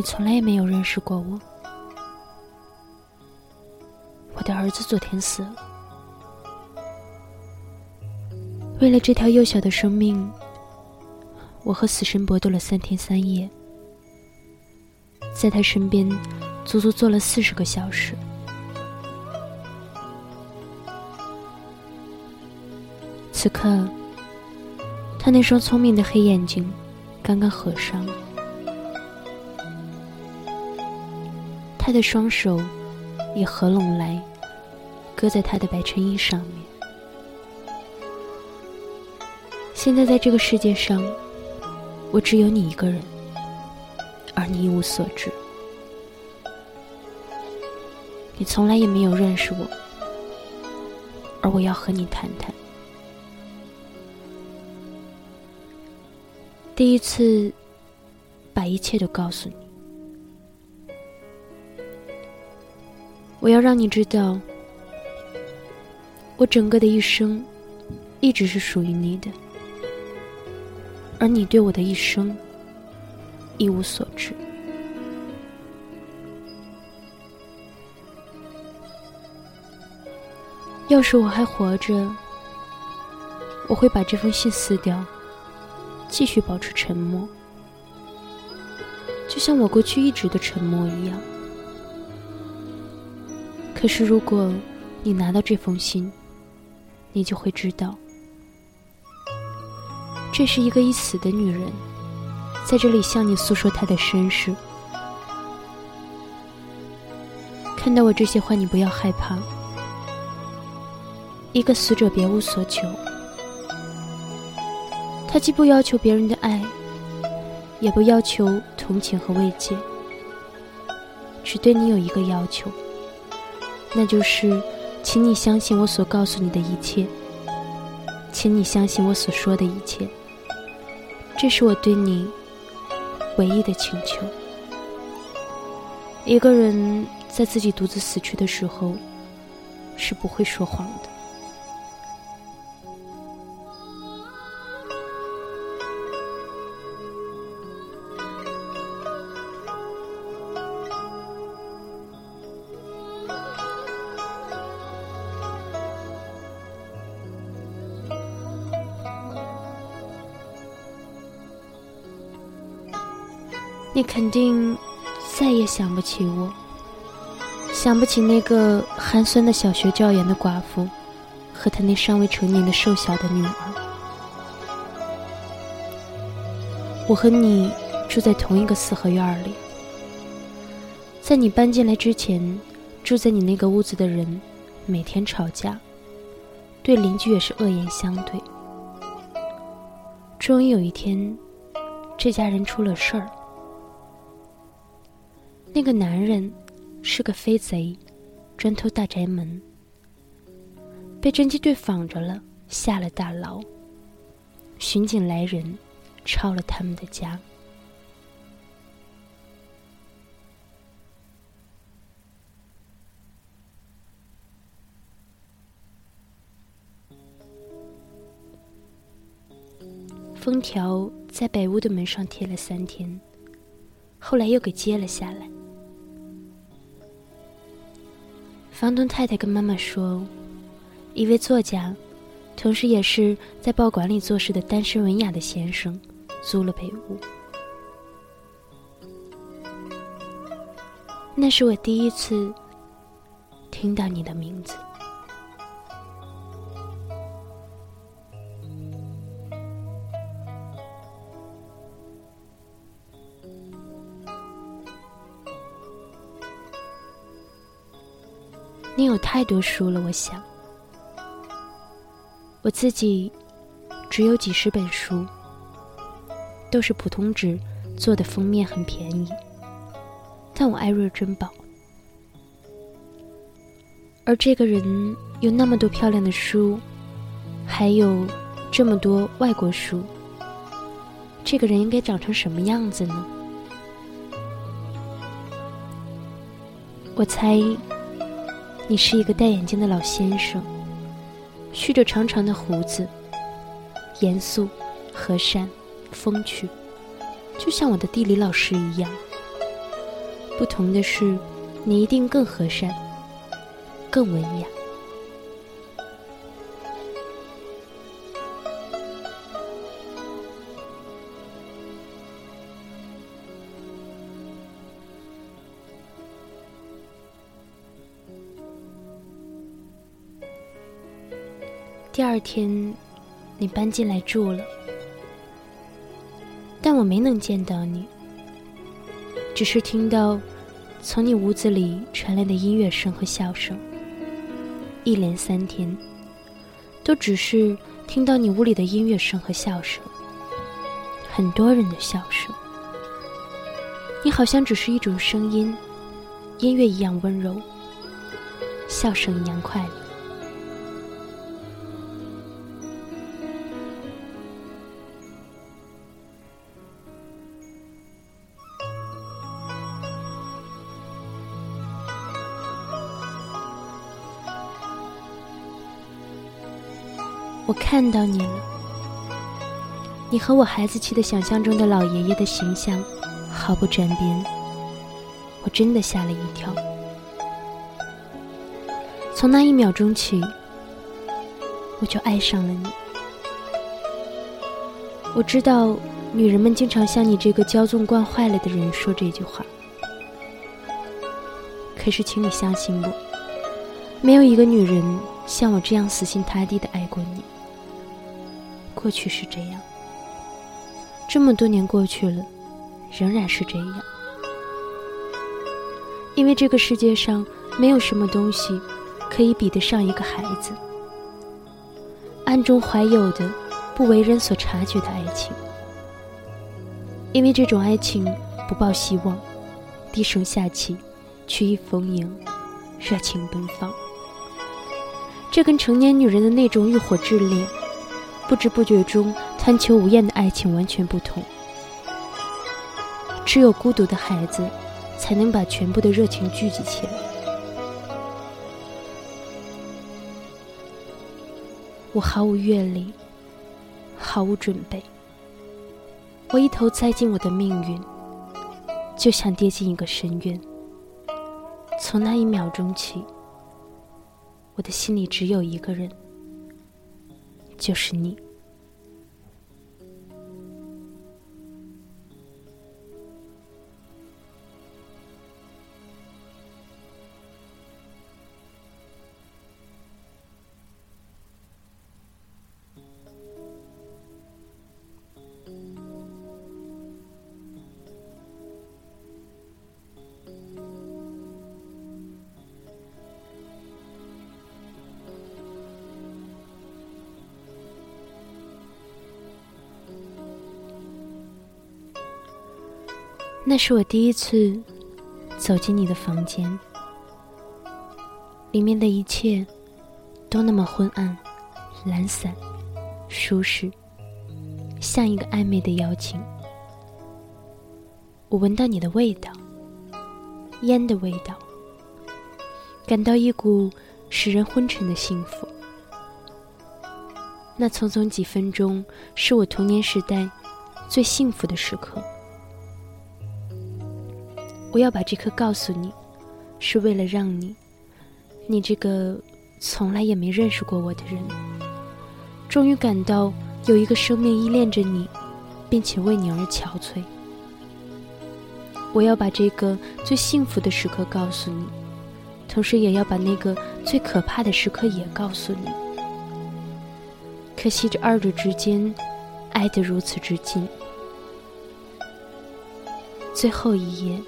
你从来也没有认识过我。我的儿子昨天死了，为了这条幼小的生命，我和死神搏斗了三天三夜，在他身边足足坐了四十个小时。此刻，他那双聪明的黑眼睛刚刚合上，他的双手也合拢来。搁在他的白衬衣上面。现在在这个世界上，我只有你一个人，而你一无所知。你从来也没有认识我，而我要和你谈谈。第一次，把一切都告诉你。我要让你知道。我整个的一生，一直是属于你的，而你对我的一生一无所知。要是我还活着，我会把这封信撕掉，继续保持沉默，就像我过去一直的沉默一样。可是如果你拿到这封信，你就会知道，这是一个已死的女人，在这里向你诉说她的身世。看到我这些话，你不要害怕。一个死者别无所求，他既不要求别人的爱，也不要求同情和慰藉，只对你有一个要求，那就是。请你相信我所告诉你的一切，请你相信我所说的一切。这是我对你唯一的请求。一个人在自己独自死去的时候，是不会说谎的。你肯定再也想不起我，想不起那个寒酸的小学教员的寡妇，和她那尚未成年的瘦小的女儿。我和你住在同一个四合院里，在你搬进来之前，住在你那个屋子的人每天吵架，对邻居也是恶言相对。终于有一天，这家人出了事儿。那个男人是个飞贼，专偷大宅门，被侦缉队仿着了，下了大牢。巡警来人，抄了他们的家。封条在北屋的门上贴了三天，后来又给揭了下来。房东太太跟妈妈说：“一位作家，同时也是在报馆里做事的单身文雅的先生，租了北屋。那是我第一次听到你的名字。”你有太多书了，我想。我自己只有几十本书，都是普通纸做的，封面很便宜，但我爱若珍宝。而这个人有那么多漂亮的书，还有这么多外国书，这个人应该长成什么样子呢？我猜。你是一个戴眼镜的老先生，蓄着长长的胡子，严肃、和善、风趣，就像我的地理老师一样。不同的是，你一定更和善，更文雅。二天，你搬进来住了，但我没能见到你，只是听到从你屋子里传来的音乐声和笑声。一连三天，都只是听到你屋里的音乐声和笑声，很多人的笑声。你好像只是一种声音，音乐一样温柔，笑声一样快乐。看到你了，你和我孩子气的想象中的老爷爷的形象毫不沾边，我真的吓了一跳。从那一秒钟起，我就爱上了你。我知道女人们经常向你这个骄纵惯坏了的人说这句话，可是请你相信我，没有一个女人像我这样死心塌地的爱过你。过去是这样，这么多年过去了，仍然是这样。因为这个世界上没有什么东西可以比得上一个孩子，暗中怀有的、不为人所察觉的爱情。因为这种爱情不抱希望，低声下气，曲意逢迎，热情奔放。这跟成年女人的那种欲火炽烈。不知不觉中贪求无厌的爱情完全不同。只有孤独的孩子，才能把全部的热情聚集起来。我毫无阅历，毫无准备，我一头栽进我的命运，就像跌进一个深渊。从那一秒钟起，我的心里只有一个人。就是你。那是我第一次走进你的房间，里面的一切都那么昏暗、懒散、舒适，像一个暧昧的邀请。我闻到你的味道，烟的味道，感到一股使人昏沉的幸福。那匆匆几分钟，是我童年时代最幸福的时刻。我要把这颗告诉你，是为了让你，你这个从来也没认识过我的人，终于感到有一个生命依恋着你，并且为你而憔悴。我要把这个最幸福的时刻告诉你，同时也要把那个最可怕的时刻也告诉你。可惜这二者之间，爱得如此之近。最后一页。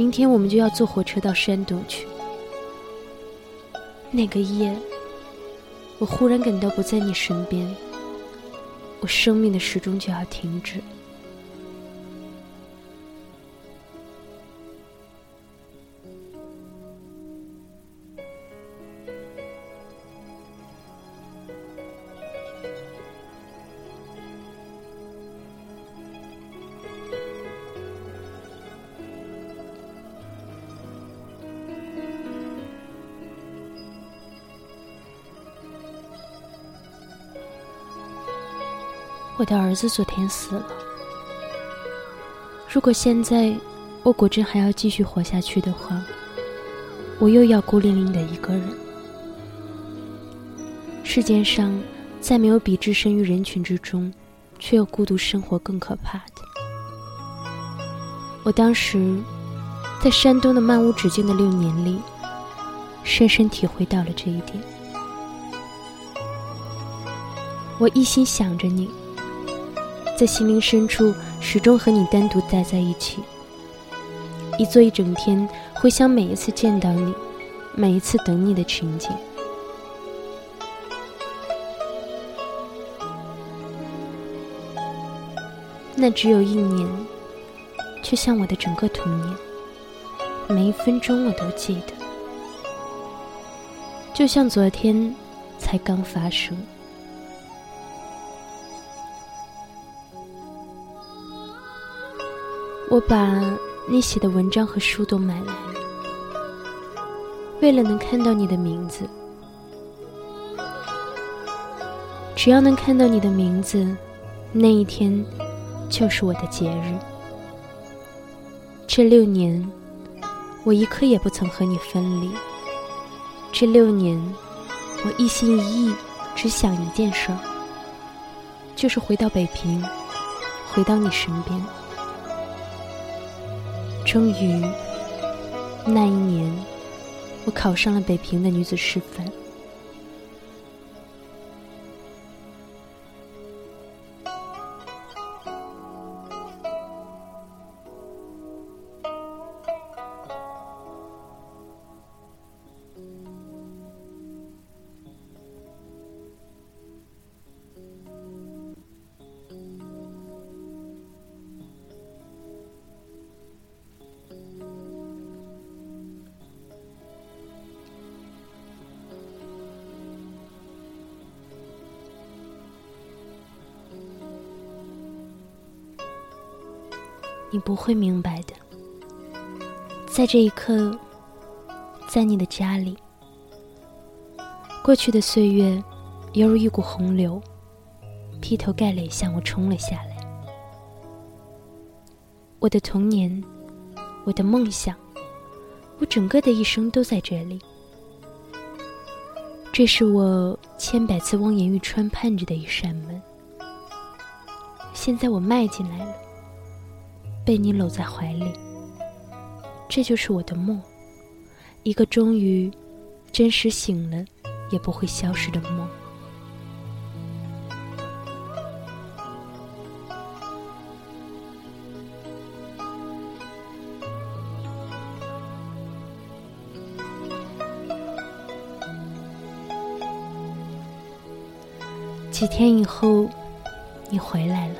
明天我们就要坐火车到山东去。那个夜，我忽然感到不在你身边，我生命的时钟就要停止。我的儿子昨天死了，如果现在我果真还要继续活下去的话，我又要孤零零的一个人。世界上再没有比置身于人群之中，却又孤独生活更可怕的。我当时在山东的漫无止境的六年里，深深体会到了这一点。我一心想着你，在心灵深处始终和你单独待在一起，一坐一整天，回想每一次见到你，每一次等你的情景。那只有一年，却像我的整个童年，每一分钟我都记得，就像昨天才刚发生。我把你写的文章和书都买来，为了能看到你的名字。只要能看到你的名字，那一天就是我的节日。这六年，我一刻也不曾和你分离。这六年，我一心一意只想一件事儿，就是回到北平，回到你身边。终于，那一年，我考上了北平的女子师范。你不会明白的，在这一刻，在你的家里，过去的岁月犹如一股洪流，劈头盖脸向我冲了下来。我的童年，我的梦想，我整个的一生都在这里。这是我千百次望眼欲穿盼着的一扇门，现在我迈进来了。被你搂在怀里，这就是我的梦，一个终于真实醒了也不会消失的梦。几天以后，你回来了，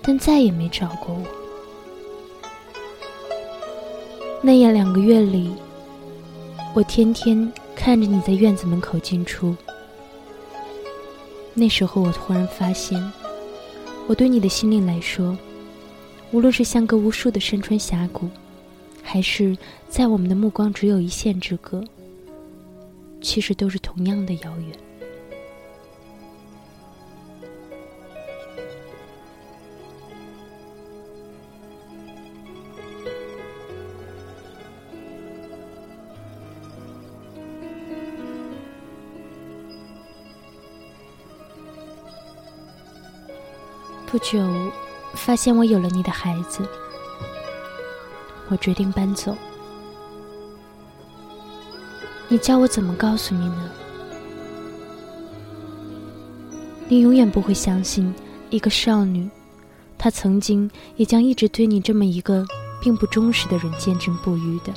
但再也没找过我。那样两个月里，我天天看着你在院子门口进出。那时候，我突然发现，我对你的心灵来说，无论是相隔无数的山川峡谷，还是在我们的目光只有一线之隔，其实都是同样的遥远。不久，发现我有了你的孩子，我决定搬走。你叫我怎么告诉你呢？你永远不会相信一个少女，她曾经也将一直对你这么一个并不忠实的人坚贞不渝的。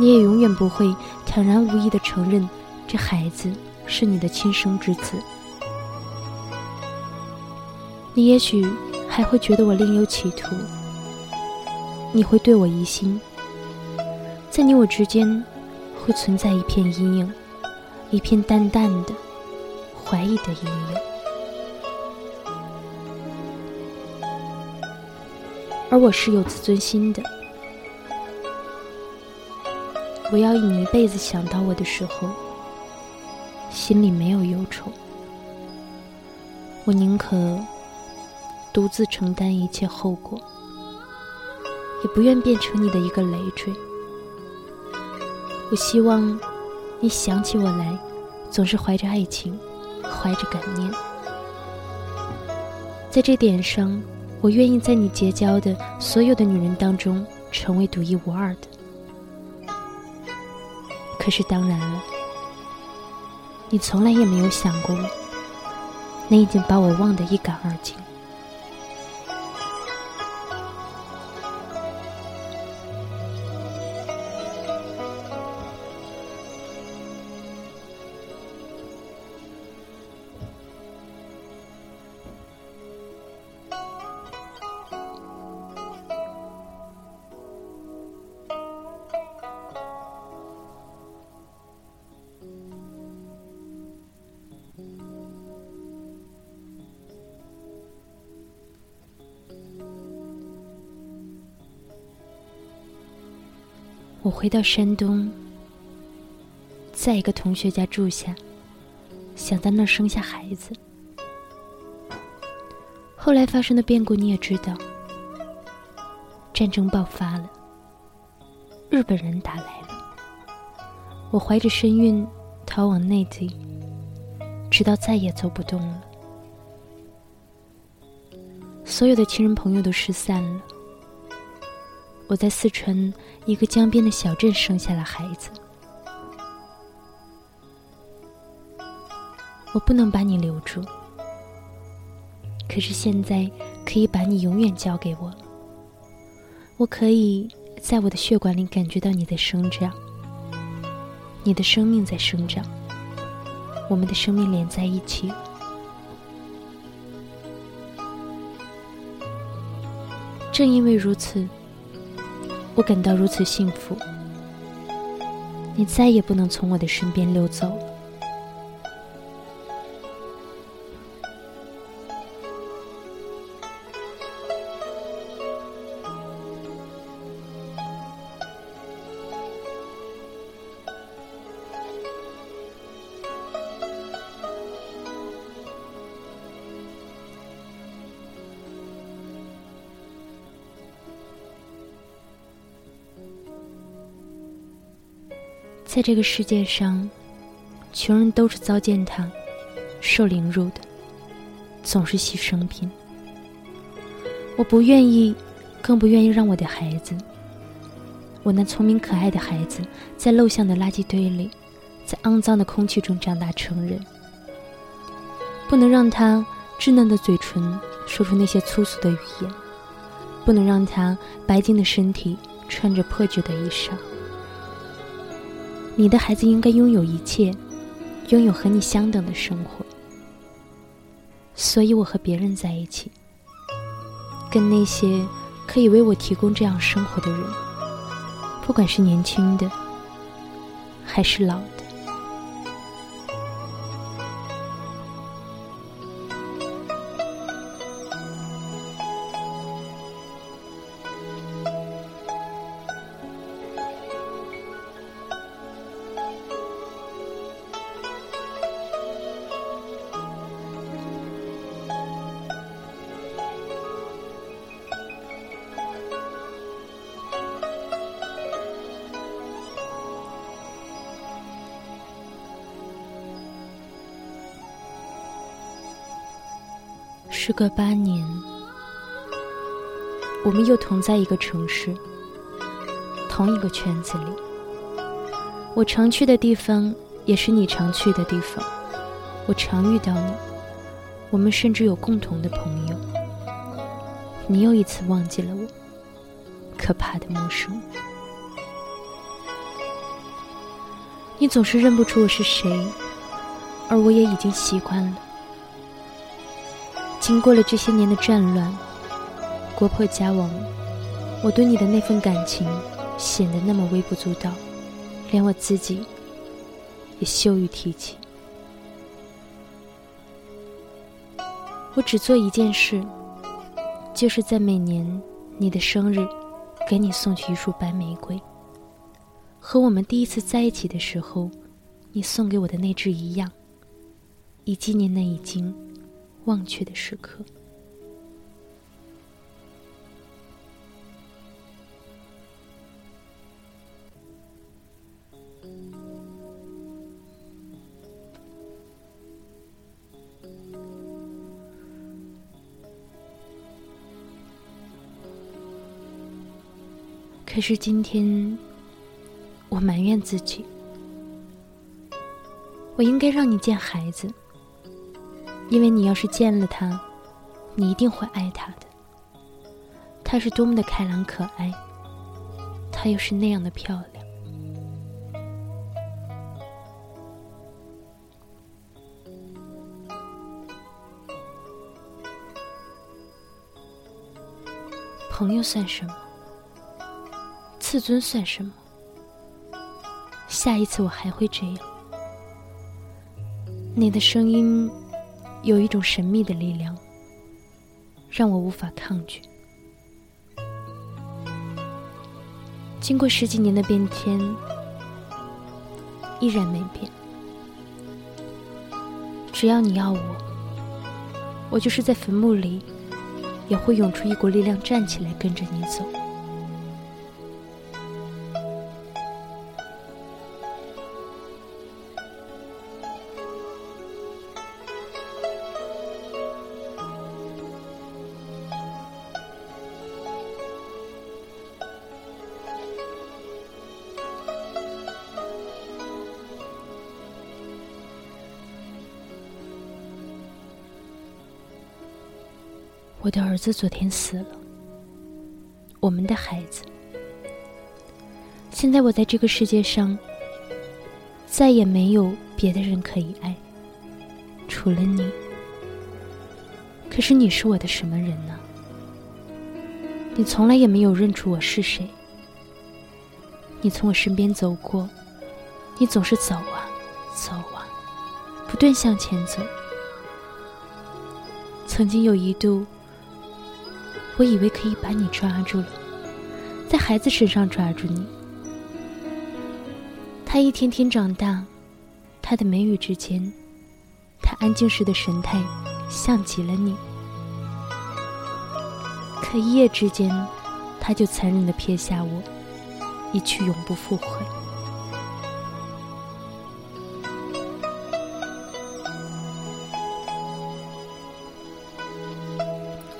你也永远不会坦然无疑的承认，这孩子是你的亲生之子。你也许还会觉得我另有企图，你会对我疑心，在你我之间会存在一片阴影，一片淡淡的怀疑的阴影。而我是有自尊心的，我要你一辈子想到我的时候，心里没有忧愁，我宁可。独自承担一切后果，也不愿变成你的一个累赘。我希望你想起我来，总是怀着爱情，怀着感念。在这点上，我愿意在你结交的所有的女人当中，成为独一无二的。可是当然了，你从来也没有想过，你已经把我忘得一干二净。我回到山东，在一个同学家住下，想在那儿生下孩子。后来发生的变故你也知道，战争爆发了，日本人打来了，我怀着身孕逃往内地，直到再也走不动了，所有的亲人朋友都失散了。我在四川一个江边的小镇生下了孩子，我不能把你留住，可是现在可以把你永远交给我。我可以在我的血管里感觉到你在生长，你的生命在生长，我们的生命连在一起。正因为如此。我感到如此幸福，你再也不能从我的身边溜走。在这个世界上，穷人都是遭践踏、受凌辱的，总是牺牲品。我不愿意，更不愿意让我的孩子，我那聪明可爱的孩子，在陋巷的垃圾堆里，在肮脏的空气中长大成人。不能让他稚嫩的嘴唇说出那些粗俗的语言，不能让他白净的身体穿着破旧的衣裳。你的孩子应该拥有一切，拥有和你相等的生活。所以我和别人在一起，跟那些可以为我提供这样生活的人，不管是年轻的，还是老的。时隔八年，我们又同在一个城市，同一个圈子里。我常去的地方，也是你常去的地方。我常遇到你，我们甚至有共同的朋友。你又一次忘记了我，可怕的陌生。你总是认不出我是谁，而我也已经习惯了。经过了这些年的战乱，国破家亡，我对你的那份感情显得那么微不足道，连我自己也羞于提起。我只做一件事，就是在每年你的生日，给你送去一束白玫瑰，和我们第一次在一起的时候，你送给我的那支一样，以纪念那已经。忘却的时刻。可是今天我埋怨自己我应该让你见孩子。因为你要是见了他，你一定会爱他的。他是多么的开朗可爱，他又是那样的漂亮。朋友算什么？自尊算什么？下一次我还会这样。你的声音有一种神秘的力量，让我无法抗拒。经过十几年的变迁，依然没变。只要你要我，我就是在坟墓里。也会涌出一股力量，站起来跟着你走。的儿子昨天死了，我们的孩子。现在我在这个世界上，再也没有别的人可以爱，除了你。可是你是我的什么人呢？你从来也没有认出我是谁。你从我身边走过，你总是走啊走啊，不断向前走。曾经有一度。我以为可以把你抓住了，在孩子身上抓住你。他一天天长大，他的眉宇之间，他安静时的神态，像极了你。可一夜之间，他就残忍的撇下我，一去永不复回。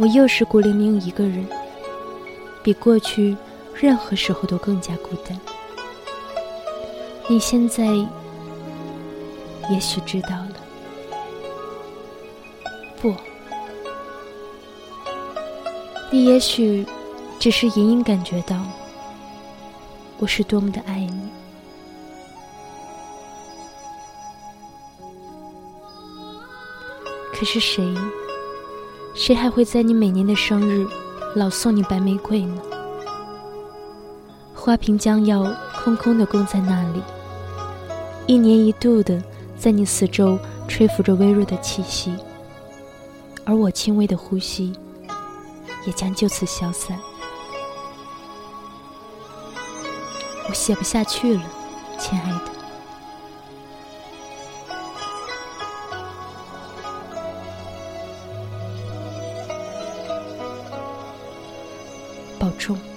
我又是孤零零一个人，比过去任何时候都更加孤单。你现在也许知道了，不，你也许只是隐隐感觉到我是多么的爱你。可是谁？谁还会在你每年的生日老送你白玫瑰呢？花瓶将要空空的供在那里，一年一度的在你四周吹拂着微弱的气息，而我轻微的呼吸也将就此消散。我写不下去了，亲爱的。保重。